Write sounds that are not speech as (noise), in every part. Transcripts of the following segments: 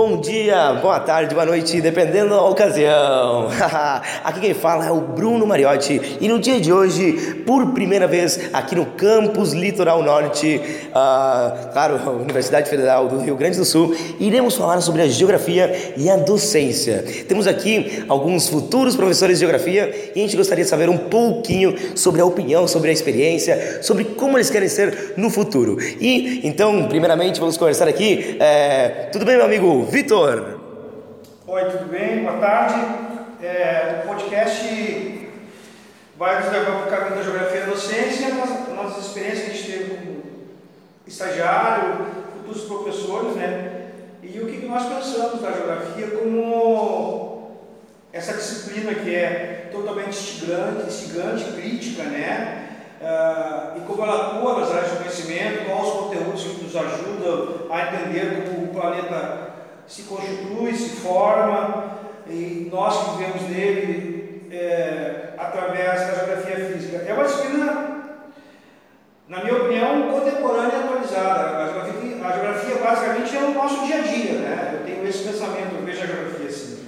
Bom dia, boa tarde, boa noite, dependendo da ocasião. (laughs) aqui quem fala é o Bruno Mariotti e no dia de hoje, por primeira vez aqui no campus Litoral Norte, uh, claro, Universidade Federal do Rio Grande do Sul, iremos falar sobre a geografia e a docência. Temos aqui alguns futuros professores de geografia e a gente gostaria de saber um pouquinho sobre a opinião, sobre a experiência, sobre como eles querem ser no futuro. E então, primeiramente, vamos conversar aqui. É... Tudo bem, meu amigo? Vitor. Oi, tudo bem? Boa tarde. É, o podcast vai nos levar para o caminho da geografia da docência, nossas, nossas experiências que a gente teve como estagiário, futuros professores, né? E o que nós pensamos da geografia como essa disciplina que é totalmente instigante, instigante crítica, né? Uh, e como ela atua nas áreas de conhecimento, quais os conteúdos que nos ajudam a entender como o planeta se constitui, se forma, e nós que vivemos nele é, através da geografia física. É uma disciplina, na minha opinião, contemporânea e atualizada. A geografia, a geografia basicamente é o nosso dia a dia, né? Eu tenho esse pensamento, eu vejo a geografia assim.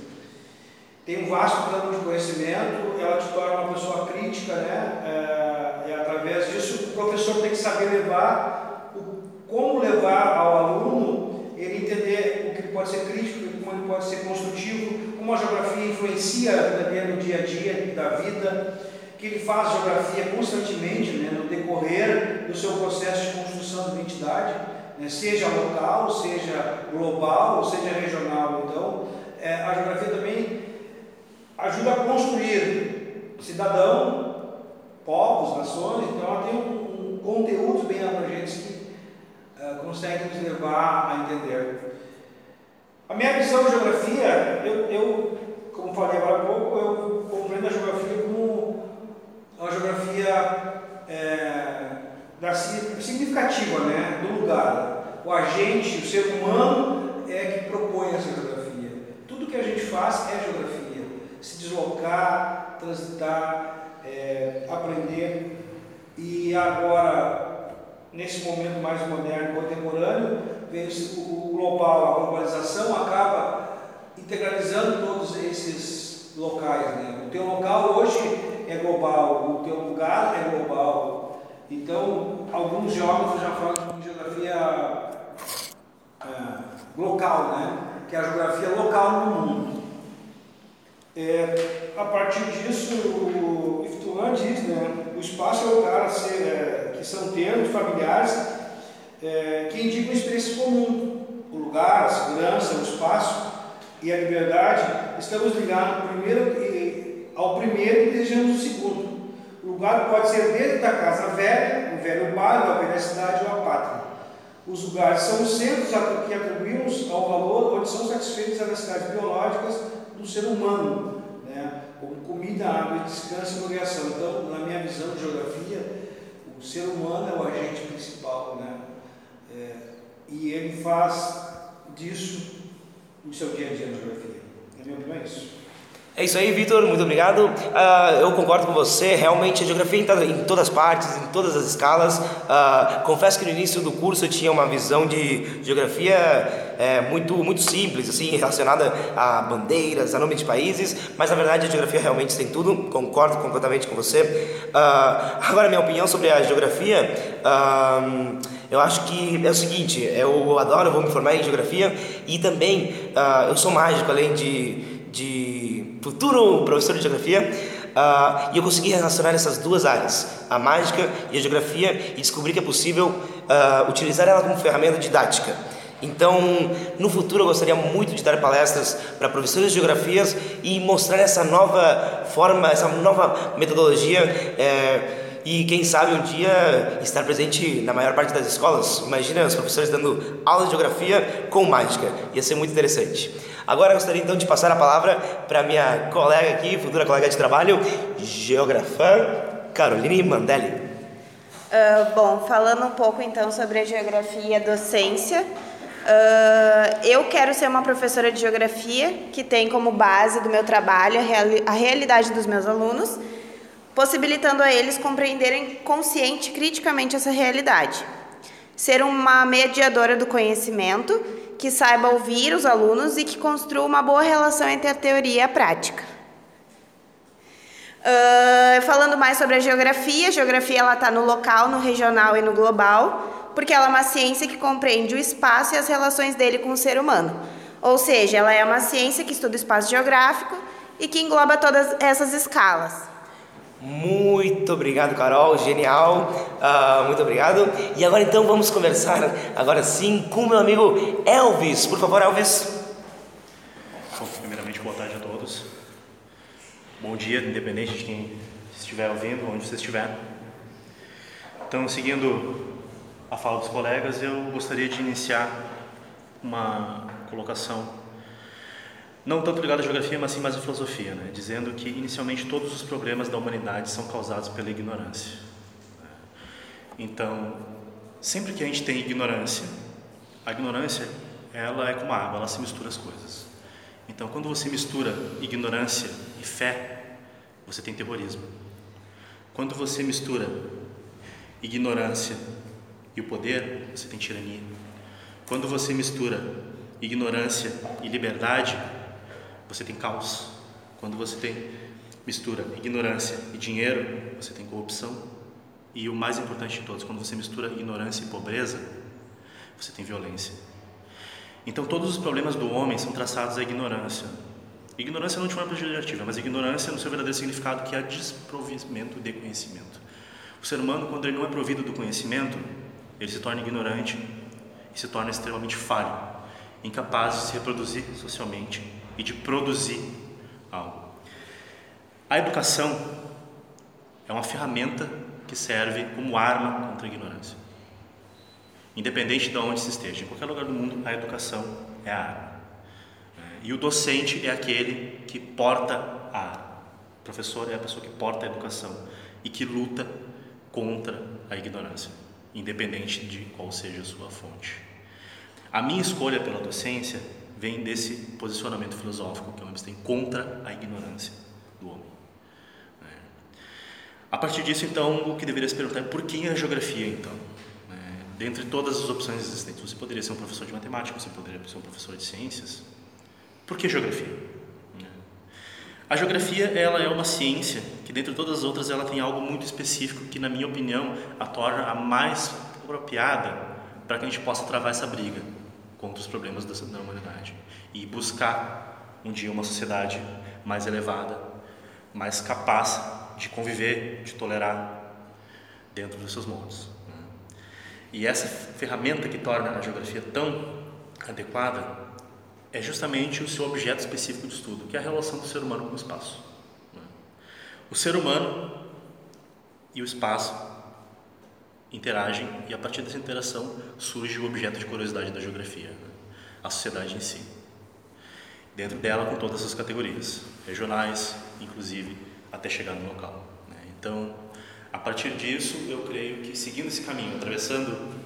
Tem um vasto campo de conhecimento, ela te torna uma pessoa crítica, né? É, e através disso o professor tem que saber levar, o, como levar ao aluno ele entender o que pode ser crítico, como ele pode ser construtivo, como a geografia influencia no dia a dia da vida, que ele faz geografia constantemente né, no decorrer do seu processo de construção de identidade, né, seja local, seja global, seja regional. Então, é, a geografia também ajuda a construir cidadão, povos, nações, então ela tem um, um conteúdo bem abrangente que uh, consegue nos levar a entender. A minha visão de geografia, eu, eu como falei agora há pouco, eu compreendo a geografia como uma geografia é, da, significativa né, do lugar. O agente, o ser humano é que propõe essa geografia. Tudo que a gente faz é geografia se deslocar, transitar, é, aprender. E agora, nesse momento mais moderno, contemporâneo, o global, a globalização acaba integralizando todos esses locais. Né? O teu local hoje é global, o teu lugar é global. Então, alguns geógrafos já falam de geografia é, local, né? que é a geografia local no mundo. É, a partir disso, o Iftuan diz, né, o espaço é o lugar ser, é, que são termos familiares é, que indicam experiência comum. O lugar, a segurança, o espaço e a liberdade estamos ligados primeiro, ao primeiro e desejamos o segundo. O lugar pode ser dentro da casa velha, o velho bairro, a velha cidade ou a pátria. Os lugares são os centros que atribuímos ao valor onde são satisfeitas as necessidades biológicas do ser humano, né? como comida, água, descanso e progressão. Então, na minha visão de geografia, o ser humano é o agente principal, né? É, e ele faz disso o seu dia a dia na geografia. Na minha opinião, é isso. É isso aí, Vitor, muito obrigado. Uh, eu concordo com você, realmente a geografia está em todas partes, em todas as escalas. Uh, confesso que no início do curso eu tinha uma visão de geografia é, muito, muito simples, assim, relacionada a bandeiras, a nome de países, mas na verdade a geografia realmente tem tudo, concordo completamente com você. Uh, agora, minha opinião sobre a geografia. eu acho que é o seguinte, eu adoro, vou me formar em geografia e também eu sou mágico, além de, de futuro professor de geografia, uh, e eu consegui relacionar essas duas áreas, a mágica e a geografia, e descobri que é possível uh, utilizar ela como ferramenta didática. Então, no futuro, eu gostaria muito de dar palestras para professores de geografias e mostrar essa nova forma, essa nova metodologia. É, e quem sabe um dia estar presente na maior parte das escolas. Imagina os professores dando aula de geografia com mágica, ia ser muito interessante. Agora gostaria então de passar a palavra para minha colega aqui, futura colega de trabalho, geógrafa Caroline Mandelli. Uh, bom, falando um pouco então sobre a geografia e a docência, uh, eu quero ser uma professora de geografia que tem como base do meu trabalho a, reali a realidade dos meus alunos, possibilitando a eles compreenderem consciente e criticamente essa realidade. ser uma mediadora do conhecimento, que saiba ouvir os alunos e que construa uma boa relação entre a teoria e a prática. Uh, falando mais sobre a geografia, a geografia ela está no local, no regional e no global, porque ela é uma ciência que compreende o espaço e as relações dele com o ser humano. Ou seja, ela é uma ciência que estuda o espaço geográfico e que engloba todas essas escalas. Muito obrigado, Carol, genial, uh, muito obrigado. E agora então vamos conversar, agora sim, com meu amigo Elvis. Por favor, Elvis. Bom, primeiramente, boa tarde a todos. Bom dia, independente de quem estiver ouvindo, onde você estiver. Então, seguindo a fala dos colegas, eu gostaria de iniciar uma colocação não tanto ligado à geografia, mas sim mais à filosofia, né? dizendo que inicialmente todos os problemas da humanidade são causados pela ignorância. Então, sempre que a gente tem ignorância, a ignorância ela é como água, ela se mistura as coisas. Então, quando você mistura ignorância e fé, você tem terrorismo. Quando você mistura ignorância e o poder, você tem tirania. Quando você mistura ignorância e liberdade, você tem caos. Quando você tem mistura ignorância e dinheiro, você tem corrupção. E o mais importante de todos, quando você mistura ignorância e pobreza, você tem violência. Então todos os problemas do homem são traçados à ignorância. Ignorância não de forma pejorativa, mas ignorância no seu verdadeiro significado, que é desprovimento de conhecimento. O ser humano, quando ele não é provido do conhecimento, ele se torna ignorante e se torna extremamente falho, incapaz de se reproduzir socialmente e de produzir algo. A educação é uma ferramenta que serve como arma contra a ignorância. Independente de onde se esteja, em qualquer lugar do mundo, a educação é a arma. E o docente é aquele que porta a arma. O professor é a pessoa que porta a educação e que luta contra a ignorância, independente de qual seja a sua fonte. A minha escolha pela docência vem desse posicionamento filosófico que o Hobbes tem contra a ignorância do homem. É. A partir disso, então, o que deveria se perguntar é por que a geografia, então? É, dentre todas as opções existentes, você poderia ser um professor de matemática, você poderia ser um professor de ciências. Por que geografia? É. A geografia ela é uma ciência que, dentre todas as outras, ela tem algo muito específico que, na minha opinião, a torna a mais apropriada para que a gente possa travar essa briga contra os problemas da, da humanidade e buscar um dia uma sociedade mais elevada, mais capaz de conviver, de tolerar dentro dos seus modos. Né? E essa ferramenta que torna a geografia tão adequada é justamente o seu objeto específico de estudo, que é a relação do ser humano com o espaço. Né? O ser humano e o espaço interagem e a partir dessa interação surge o objeto de curiosidade da geografia, né? a sociedade em si. Dentro dela com todas as categorias, regionais, inclusive até chegar no local. Né? Então, a partir disso, eu creio que seguindo esse caminho, atravessando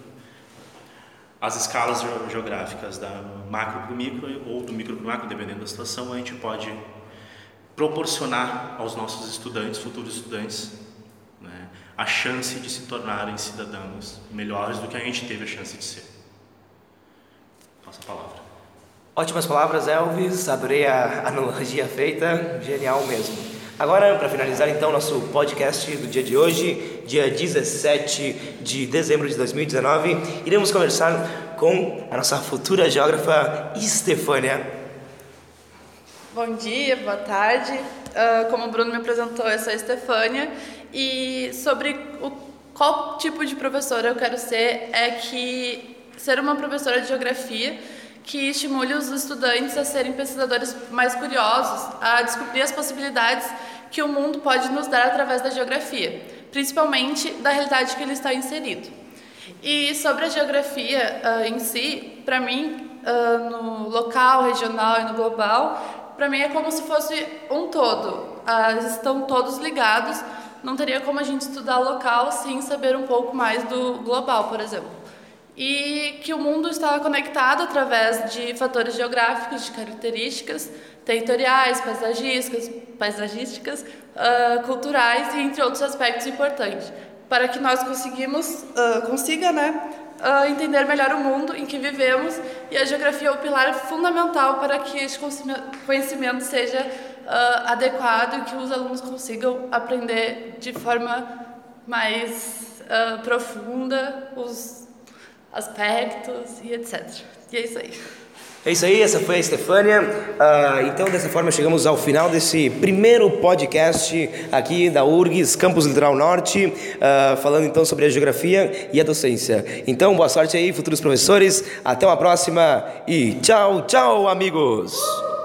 as escalas geográficas da macro para o micro ou do micro para o macro, dependendo da situação, a gente pode proporcionar aos nossos estudantes, futuros estudantes, a chance de se tornarem cidadãos melhores do que a gente teve a chance de ser. Passa a palavra. Ótimas palavras, Elvis. Adorei a analogia feita. Genial mesmo. Agora, para finalizar então nosso podcast do dia de hoje, dia 17 de dezembro de 2019, iremos conversar com a nossa futura geógrafa Estefânia. Bom dia, boa tarde. Uh, como o Bruno me apresentou, eu sou a Estefânia e sobre o, qual tipo de professora eu quero ser é que ser uma professora de geografia que estimule os estudantes a serem pesquisadores mais curiosos, a descobrir as possibilidades que o mundo pode nos dar através da geografia, principalmente da realidade que ele está inserido. E sobre a geografia uh, em si, para mim, uh, no local, regional e no global, para mim é como se fosse um todo. Uh, estão todos ligados não teria como a gente estudar local sem saber um pouco mais do global, por exemplo. E que o mundo está conectado através de fatores geográficos, de características territoriais, paisagísticas, paisagísticas uh, culturais entre outros aspectos importantes, para que nós conseguimos, uh, consiga né, uh, entender melhor o mundo em que vivemos e a geografia é o pilar fundamental para que este conhecimento seja uh, adequado que os alunos consigam aprender de forma mais uh, profunda os aspectos e etc. E é isso aí. É isso aí, essa foi a Estefânia. Uh, então, dessa forma, chegamos ao final desse primeiro podcast aqui da URGS, Campus Litoral Norte, uh, falando então sobre a geografia e a docência. Então, boa sorte aí, futuros professores. Até uma próxima e tchau, tchau, amigos!